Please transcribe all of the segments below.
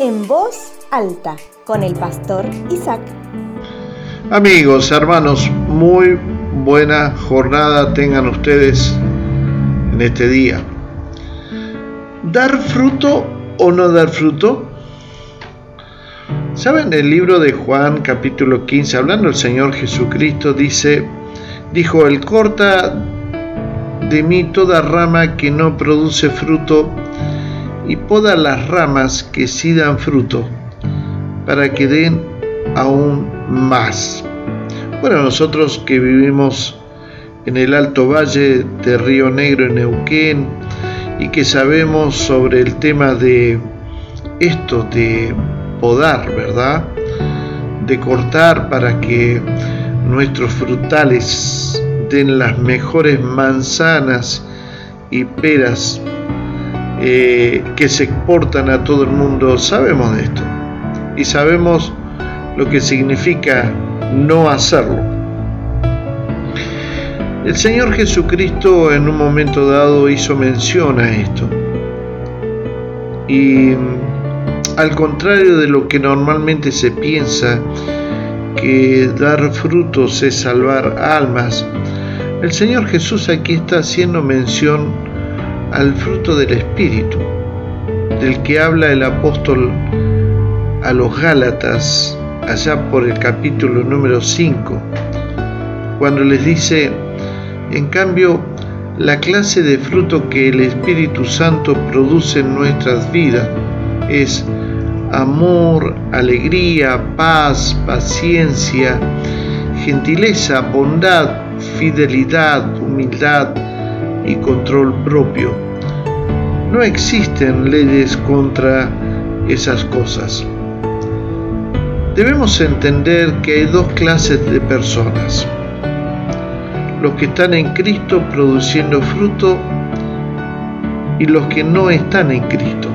en voz alta con el pastor Isaac. Amigos, hermanos, muy buena jornada tengan ustedes en este día. ¿Dar fruto o no dar fruto? ¿Saben? El libro de Juan capítulo 15, hablando el Señor Jesucristo, dice, dijo, el corta de mí toda rama que no produce fruto y poda las ramas que sí dan fruto, para que den aún más. Bueno, nosotros que vivimos en el Alto Valle de Río Negro en Neuquén y que sabemos sobre el tema de esto de podar, ¿verdad? De cortar para que nuestros frutales den las mejores manzanas y peras eh, que se exportan a todo el mundo, sabemos de esto. Y sabemos lo que significa no hacerlo. El Señor Jesucristo en un momento dado hizo mención a esto. Y al contrario de lo que normalmente se piensa, que dar frutos es salvar almas, el Señor Jesús aquí está haciendo mención al fruto del Espíritu, del que habla el apóstol a los Gálatas allá por el capítulo número 5, cuando les dice, en cambio, la clase de fruto que el Espíritu Santo produce en nuestras vidas es amor, alegría, paz, paciencia, gentileza, bondad, fidelidad, humildad y control propio. No existen leyes contra esas cosas. Debemos entender que hay dos clases de personas. Los que están en Cristo produciendo fruto y los que no están en Cristo.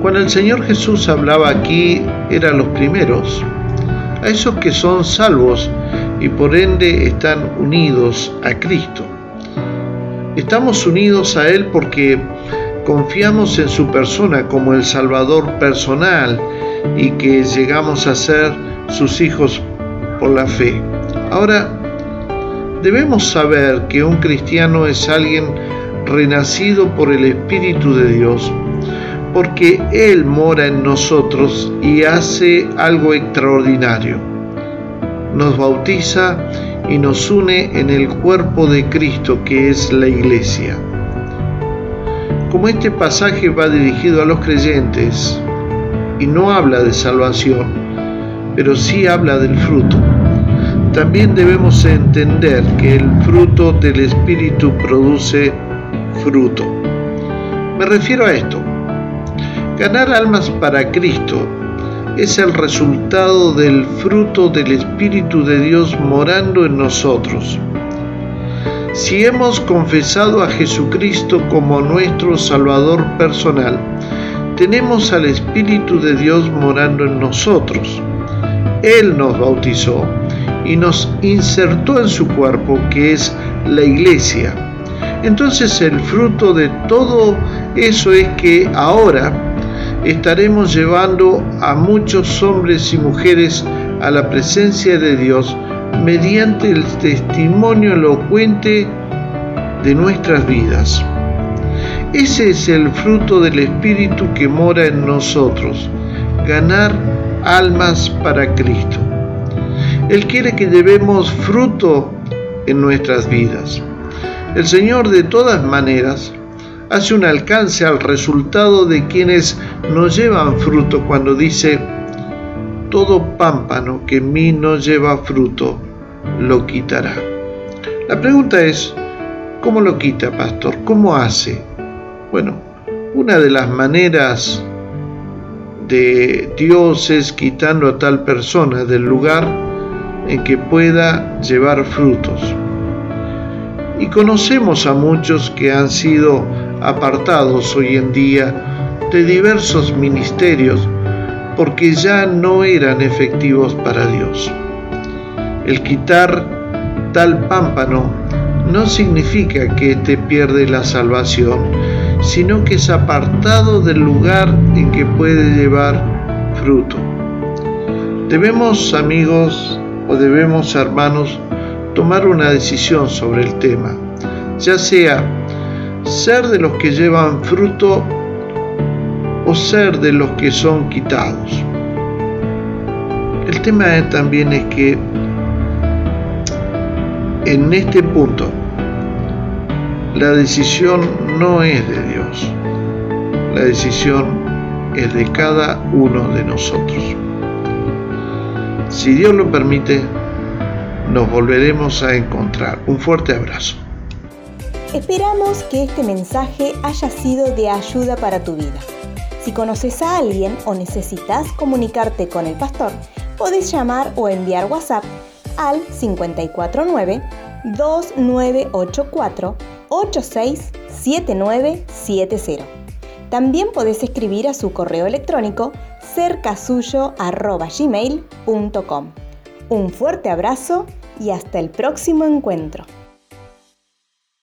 Cuando el Señor Jesús hablaba aquí, eran los primeros, a esos que son salvos y por ende están unidos a Cristo. Estamos unidos a Él porque confiamos en su persona como el Salvador personal y que llegamos a ser sus hijos por la fe. Ahora, debemos saber que un cristiano es alguien renacido por el Espíritu de Dios porque Él mora en nosotros y hace algo extraordinario. Nos bautiza y nos une en el cuerpo de Cristo que es la iglesia. Como este pasaje va dirigido a los creyentes y no habla de salvación, pero sí habla del fruto, también debemos entender que el fruto del Espíritu produce fruto. Me refiero a esto. Ganar almas para Cristo es el resultado del fruto del Espíritu de Dios morando en nosotros. Si hemos confesado a Jesucristo como nuestro Salvador personal, tenemos al Espíritu de Dios morando en nosotros. Él nos bautizó y nos insertó en su cuerpo, que es la iglesia. Entonces el fruto de todo eso es que ahora estaremos llevando a muchos hombres y mujeres a la presencia de Dios mediante el testimonio elocuente de nuestras vidas. Ese es el fruto del Espíritu que mora en nosotros, ganar almas para Cristo. Él quiere que llevemos fruto en nuestras vidas. El Señor de todas maneras hace un alcance al resultado de quienes no llevan fruto cuando dice, todo pámpano que en mí no lleva fruto, lo quitará. La pregunta es, ¿cómo lo quita, pastor? ¿Cómo hace? Bueno, una de las maneras de Dios es quitando a tal persona del lugar en que pueda llevar frutos. Y conocemos a muchos que han sido apartados hoy en día de diversos ministerios porque ya no eran efectivos para Dios. El quitar tal pámpano no significa que te pierde la salvación, sino que es apartado del lugar en que puede llevar fruto. Debemos, amigos, o debemos, hermanos, tomar una decisión sobre el tema, ya sea ser de los que llevan fruto o ser de los que son quitados. El tema también es que en este punto la decisión no es de Dios, la decisión es de cada uno de nosotros. Si Dios lo permite, nos volveremos a encontrar. Un fuerte abrazo. Esperamos que este mensaje haya sido de ayuda para tu vida. Si conoces a alguien o necesitas comunicarte con el pastor, podés llamar o enviar WhatsApp al 549-2984 867970. También podés escribir a su correo electrónico cercasuyo.gmail.com. Un fuerte abrazo y hasta el próximo encuentro.